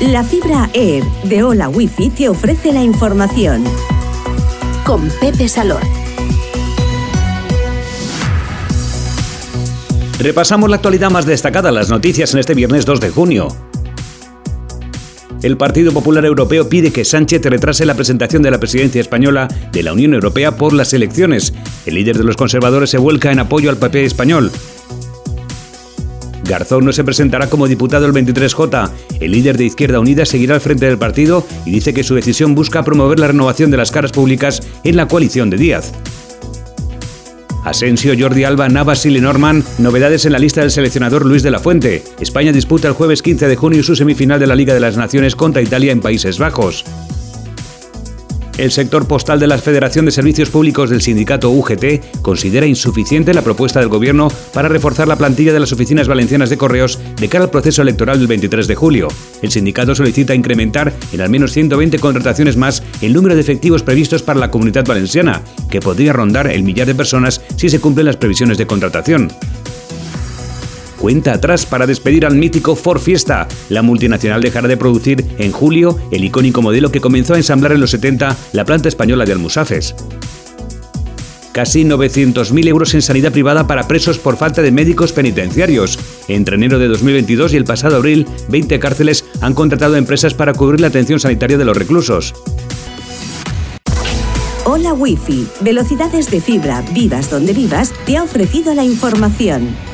La fibra Air de Hola Wifi te ofrece la información. Con Pepe Salor. Repasamos la actualidad más destacada, las noticias en este viernes 2 de junio. El Partido Popular Europeo pide que Sánchez retrase la presentación de la presidencia española de la Unión Europea por las elecciones. El líder de los conservadores se vuelca en apoyo al PP español. Garzón no se presentará como diputado el 23J. El líder de Izquierda Unida seguirá al frente del partido y dice que su decisión busca promover la renovación de las caras públicas en la coalición de Díaz. Asensio, Jordi Alba, Navas y Lenormand, novedades en la lista del seleccionador Luis de la Fuente. España disputa el jueves 15 de junio su semifinal de la Liga de las Naciones contra Italia en Países Bajos. El sector postal de la Federación de Servicios Públicos del sindicato UGT considera insuficiente la propuesta del Gobierno para reforzar la plantilla de las oficinas valencianas de correos de cara al proceso electoral del 23 de julio. El sindicato solicita incrementar en al menos 120 contrataciones más el número de efectivos previstos para la comunidad valenciana, que podría rondar el millar de personas si se cumplen las previsiones de contratación cuenta atrás para despedir al mítico Ford Fiesta. La multinacional dejará de producir en julio el icónico modelo que comenzó a ensamblar en los 70 la planta española de Almusafes. Casi 900.000 euros en sanidad privada para presos por falta de médicos penitenciarios. Entre enero de 2022 y el pasado abril, 20 cárceles han contratado empresas para cubrir la atención sanitaria de los reclusos. Hola Wi-Fi, velocidades de fibra, vivas donde vivas, te ha ofrecido la información.